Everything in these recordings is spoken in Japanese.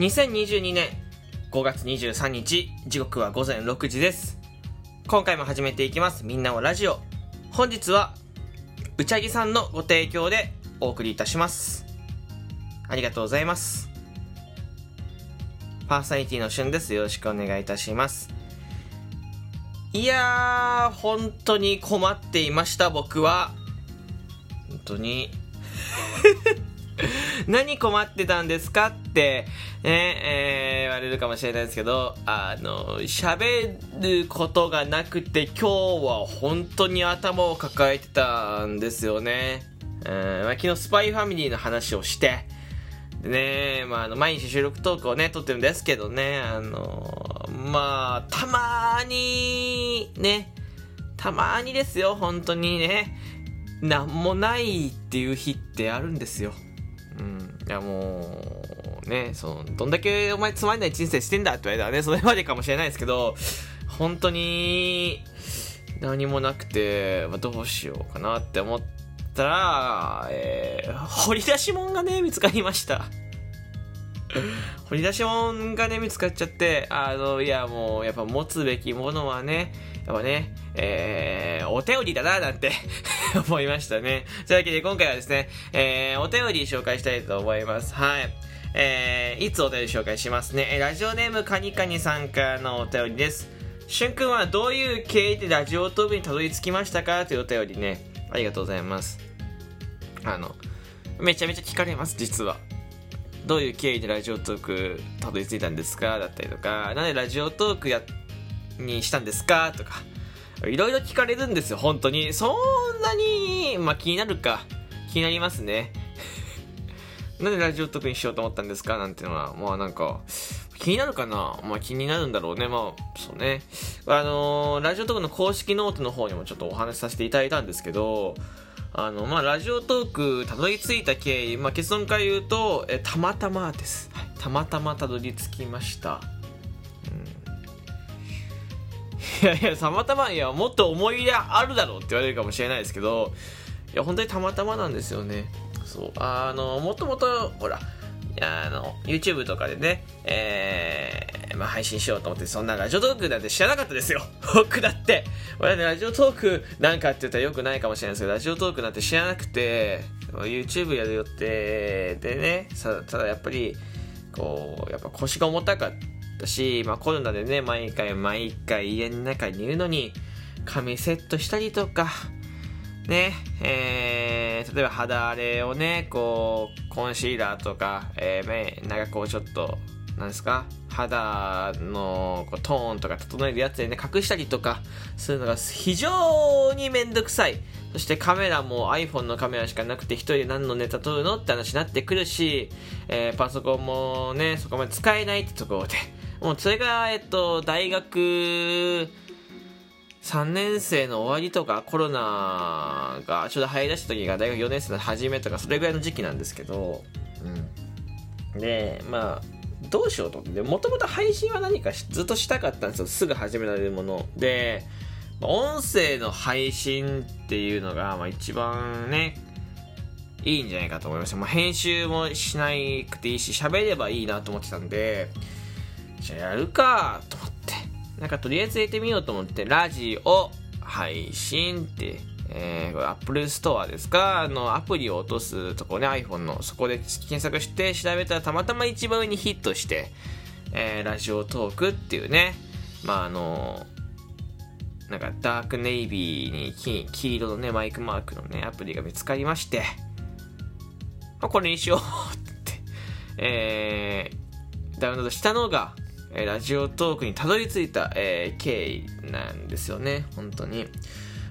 2022年5月23日時刻は午前6時です。今回も始めていきます。みんなをラジオ。本日はうちゃぎさんのご提供でお送りいたします。ありがとうございます。パーソナリティのしゅんです。よろしくお願いいたします。いやー本当に困っていました僕は。本当に。何困ってたんですかってね、えー、言われるかもしれないですけど、あの、喋ることがなくて今日は本当に頭を抱えてたんですよね。まあ、昨日スパイファミリーの話をして、でね、まあ、あの、毎日収録トークをね、撮ってるんですけどね、あの、まあ、たまに、ね、たまにですよ、本当にね、なんもないっていう日ってあるんですよ。うん。いや、もう、ね、その、どんだけお前つまんない人生してんだって言われたらね、それまでかもしれないですけど、本当に、何もなくて、まあ、どうしようかなって思ったら、えー、掘り出し物がね、見つかりました。掘り出し物がね、見つかっちゃって、あの、いや、もう、やっぱ持つべきものはね、やっぱね、えー、お便りだな、なんて 思いましたね。というわけで、今回はですね、えー、お便り紹介したいと思います。はい。えー、いつお便り紹介しますね。ラジオネームカニカニさんからのお便りです。しゅんくんはどういう経緯でラジオトークにたどり着きましたかというお便りね。ありがとうございます。あの、めちゃめちゃ聞かれます、実は。どういう経緯でラジオトークたどり着いたんですかだったりとか、なんでラジオトークや、にしたんですかとか、いろいろ聞かれるんですよ、本当に。そんなに、まあ気になるか。気になりますね。なんでラジオトークにしようと思ったんですか？なんていうのは、まあなんか、気になるかな？まあ気になるんだろうね。まあ、そうね。あのー、ラジオトークの公式ノートの方にもちょっとお話しさせていただいたんですけど、あの、まあ、ラジオトークたどり着いた経緯、まあ、結論から言うと、え、たまたまです。たまたまたどり着きました。やいや、たまたま、いや、もっと思い入れあるだろうって言われるかもしれないですけど、いや、本当にたまたまなんですよね。そう。あの、もともと、ほら、あの、YouTube とかでね、えー、まあ、配信しようと思って、そんなラジオトークなんて知らなかったですよ。僕だって。俺ね、ラジオトークなんかって言ったらよくないかもしれないですけど、ラジオトークなんて知らなくて、YouTube やるよってでね、ただやっぱり、こう、やっぱ腰が重たかったし、まあコロナでね、毎回毎回家の中にいるのに、髪セットしたりとか、ね、えー、例えば肌荒れをね、こう、コンシーラーとか、えー、目、なんかこうちょっと、なんですか肌のこうトーンとか整えるやつでね、隠したりとかするのが非常にめんどくさい。そしてカメラも iPhone のカメラしかなくて一人で何のネタ撮るの？って話になってくるし、えー、パソコンもね、そこまで使えないってところで、もうそれが、えっと、大学、3年生の終わりとかコロナがちょうど入り出した時が大学4年生の初めとかそれぐらいの時期なんですけど、うん。で、まあ、どうしようと思って、もともと配信は何かずっとしたかったんですよ。すぐ始められるもの。で、音声の配信っていうのが、まあ一番ね、いいんじゃないかと思いました。まあ、編集もしなくていいし、喋ればいいなと思ってたんで、じゃあやるかと思って。なんかとりあえず入れてみようと思って、ラジオ配信って、えー、これ Apple Store ですか？あの、アプリを落とすとこね、iPhone の、そこで検索して調べたらたまたま一番上にヒットして、えー、ラジオトークっていうね、まああの、なんかダークネイビーに黄黄色のね、マイクマークのね、アプリが見つかりまして、まあ、これにしようって、えー、ダウンロードしたのが、えラジオトークにたどり着いた、えー、経緯なんですよね、本当に。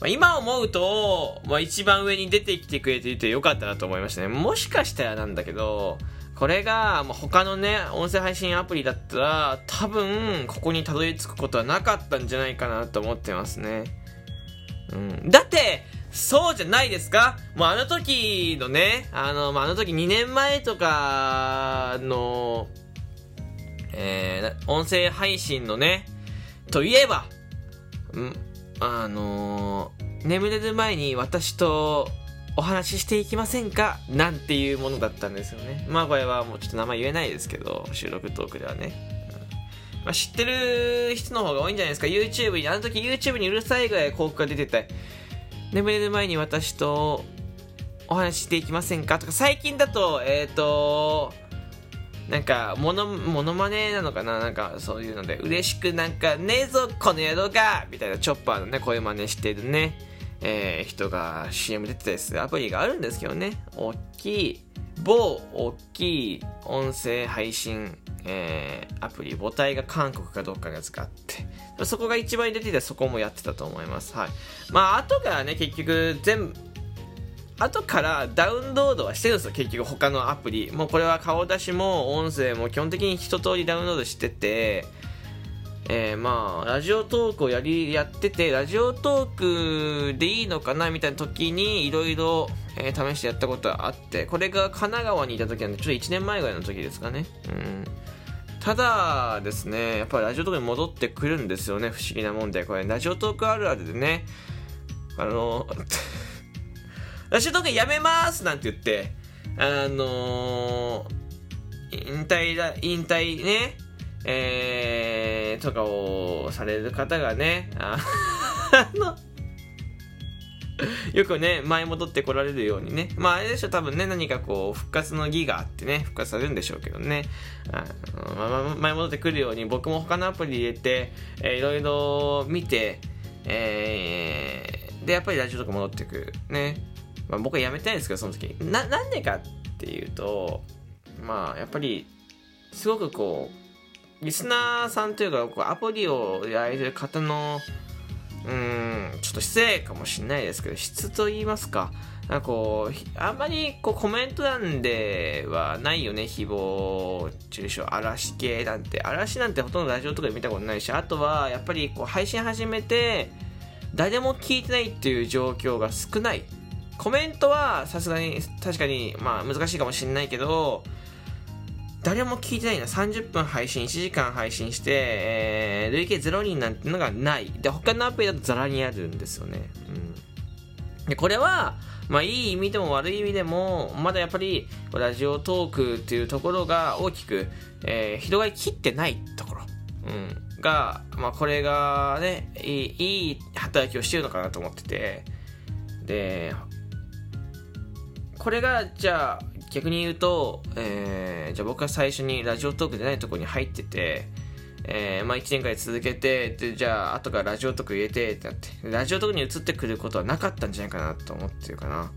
まあ、今思うと、まあ、一番上に出てきてくれていてよかったなと思いましたね。もしかしたらなんだけど、これが、まあ、他のね、音声配信アプリだったら、多分、ここにたどり着くことはなかったんじゃないかなと思ってますね。うん。だって、そうじゃないですかもうあの時のね、あの、まあ、あの時2年前とかの、えー、音声配信のね、といえば、んあのー、眠れる前に私とお話ししていきませんかなんていうものだったんですよね。まあこれはもうちょっと名前言えないですけど、収録トークではね。まあ、知ってる人の方が多いんじゃないですか。YouTube に、あの時 YouTube にうるさいぐらい広告が出てて、眠れる前に私とお話ししていきませんかとか、最近だと、えっ、ー、と、なんか、もの、ものまねなのかな？なんか、そういうので、嬉しくなんか、ねえぞ、この野郎が！みたいな、チョッパーのね、声真似してるね、えー、人が CM 出てたりするアプリがあるんですけどね、大きい、某大きい音声配信、えー、アプリ、母体が韓国かどっかがあって、そこが一番出てて、そこもやってたと思います。はい。まあ、後からね、結局、全部、後からダウンロードはしてるんですよ、結局他のアプリ。もうこれは顔出しも音声も基本的に一通りダウンロードしてて、えー、まあ、ラジオトークをやり、やってて、ラジオトークでいいのかなみたいな時に、いろいろ、試してやったことがあって、これが神奈川にいた時なんで、ちょっと1年前ぐらいの時ですかね。うん。ただですね、やっぱりラジオトークに戻ってくるんですよね、不思議なもんで。これ、ラジオトークあるあるでね、あの、ラジオトークやめますなんて言って、あのー、引退だ、引退ね、えー、とかをされる方がね、あの、よくね、前戻ってこられるようにね。まあ、あれでしょ、多分ね、何かこう、復活の儀があってね、復活されるんでしょうけどね。あまあ、前戻ってくるように、僕も他のアプリ入れて、えー、いろいろ見て、えー、で、やっぱりラジオとか戻ってくる。ね。まあ、僕はやめたいんですけど、その時。な、なんでかっていうと、まあ、やっぱり、すごくこう、リスナーさんというか、こうアプリをやられてる方の、うん、ちょっと失礼かもしれないですけど、質と言いますか、なんかこう、あんまりこうコメント欄ではないよね、誹謗中傷、嵐系なんて。嵐なんてほとんどラジオとかで見たことないし、あとはやっぱりこう配信始めて、誰も聞いてないっていう状況が少ない。コメントはさすがに確かにまあ難しいかもしれないけど誰も聞いてないな。30分配信1時間配信して、えー、累計0人なんてのがない。で他のアプリだとザラにあるんですよね、うん、でこれはまあいい意味でも悪い意味でもまだやっぱりラジオトークっていうところが大きく、えー、広がりきってないところ、うん、が、まあ、これがねいいい働きをしてるのかなと思ってて。でこれがじゃあ逆に言うと、えー、じゃあ僕が最初にラジオトークでないとこに入ってて、えー、まあ1年間続けてでじゃあ後からラジオトーク入れてってなってラジオトークに移ってくることはなかったんじゃないかなと思ってるかな。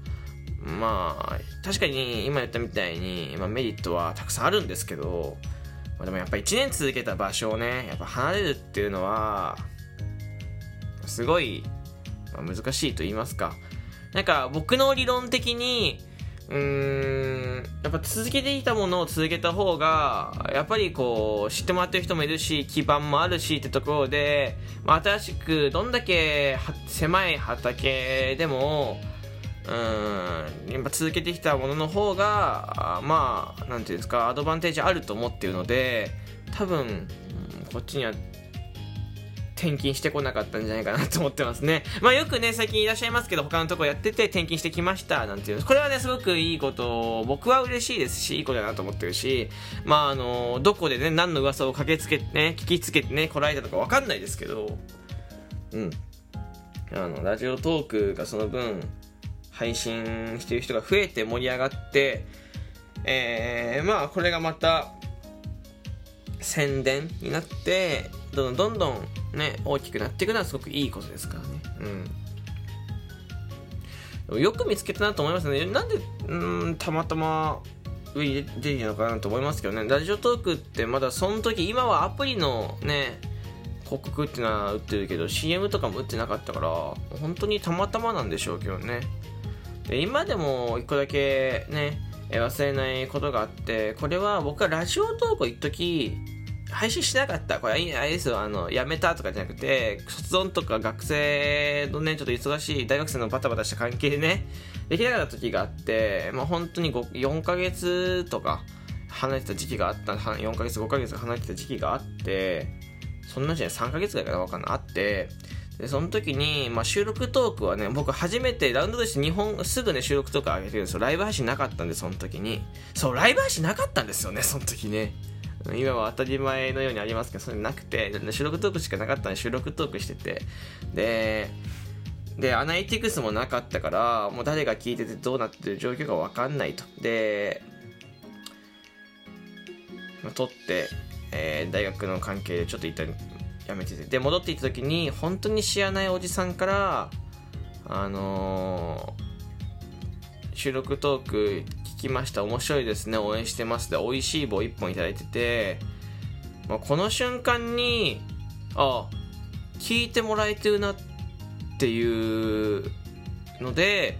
まあ確かに今言ったみたいに、まあ、メリットはたくさんあるんですけど、まあ、でもやっぱ1年続けた場所をねやっぱ離れるっていうのはすごい、まあ、難しいと言いますか。なんか僕の理論的にうーん。やっぱ続けていたものを続けた方がやっぱりこう知ってもらってる人もいるし基盤もあるしってところで、まあ、新しくどんだけ狭い畑でもうんやっぱ続けてきたものの方がまあなんていうんですかアドバンテージあると思ってるので多分こっちには転勤してこなかったんじゃないかなと思ってますね。まあよくね、最近いらっしゃいますけど、他のとこやってて転勤してきましたなんていう。これはね、すごくいいこと、僕は嬉しいですし、いいことだなと思ってるし、まああの、どこでね、何の噂を駆けつけてね、聞きつけてね、こらえたとかわかんないですけど、うん。あの、ラジオトークがその分、配信してる人が増えて盛り上がって、えー、まあこれがまた、宣伝になって、どんどんどんね、大きくなっていくのはすごくいいことですからね。うん。よく見つけたなと思いますね。なんで、うん、たまたま上に出てるのかなと思いますけどね。ラジオトークってまだその時、今はアプリのね、広告っていうのは売ってるけど、CM とかも売ってなかったから、本当にたまたまなんでしょうけどね。で今でも一個だけね、忘れないことがあって、これは僕はラジオトークを一時配信しなかった。これ、あれですよ、あの、やめたとかじゃなくて、卒論とか学生のね、ちょっと忙しい大学生のバタバタした関係でね、できなかった時があって、まあ本当に4ヶ月とか離れてた時期があった、4ヶ月、5ヶ月離れてた時期があって、そんなじゃない、3ヶ月ぐらいかなわかんない、あって、でその時に、まあ、収録トークはね僕初めてラウンドとして2本すぐね収録とか上げてるんですよ。ライブ配信なかったんでその時に。そうライブ配信なかったんですよねその時ね。今は当たり前のようにありますけどそれなくて収録トークしかなかったんで収録トークしててででアナリティクスもなかったからもう誰が聞いててどうなってる状況か分かんないと。で取って、えー、大学の関係でちょっと一旦やめててで戻っていった時に本当に知らないおじさんからあのー、収録トークきました。面白いですね。応援してます。で美味しい棒1本いいてて、まあ、この瞬間にあ聞いてもらえてるなっていうので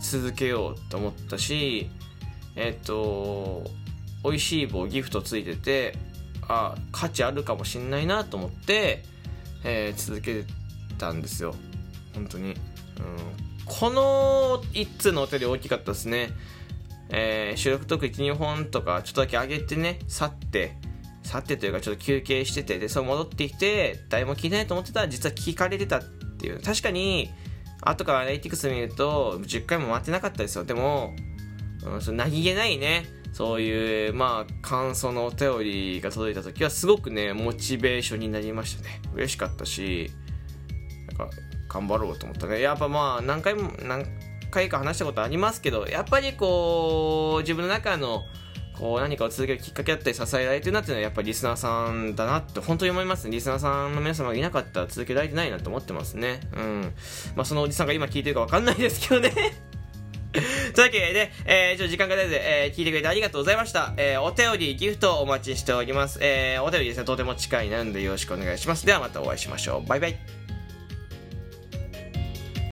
続けようと思ったしえっと美味しい棒ギフトついててあ価値あるかもしんないなと思って、えー、続けたんですよ。本当に、うん、この1通のお便り大きかったですね。えー、収録トーク12本とかちょっとだけ上げてね去って去ってというかちょっと休憩しててでそう戻ってきて誰も聞いてないと思ってたら実は聞かれてたっていう確かに後からアナリティクス見ると10回も回ってなかったですよでも、うん、そ何気ないねそういう、まあ、感想のお便りが届いた時は、すごくね、モチベーションになりましたね。嬉しかったし、なんか、頑張ろうと思ったね。やっぱまあ、何回も、何回か話したことありますけど、やっぱりこう、自分の中の、こう何かを続けるきっかけだったり支えられてるなっていうのはやっぱりリスナーさんだなって本当に思いますね。リスナーさんの皆様がいなかったら続けられてないなと思ってますね。うん。まあそのおじさんが今聞いてるかわかんないですけどね というわけで、えー、ちょ時間が出て、えー、聞いてくれてありがとうございました。えー、お便り、ギフトお待ちしております。えー、お便りですね、とても近いなんでよろしくお願いします。ではまたお会いしましょう。バイバイ。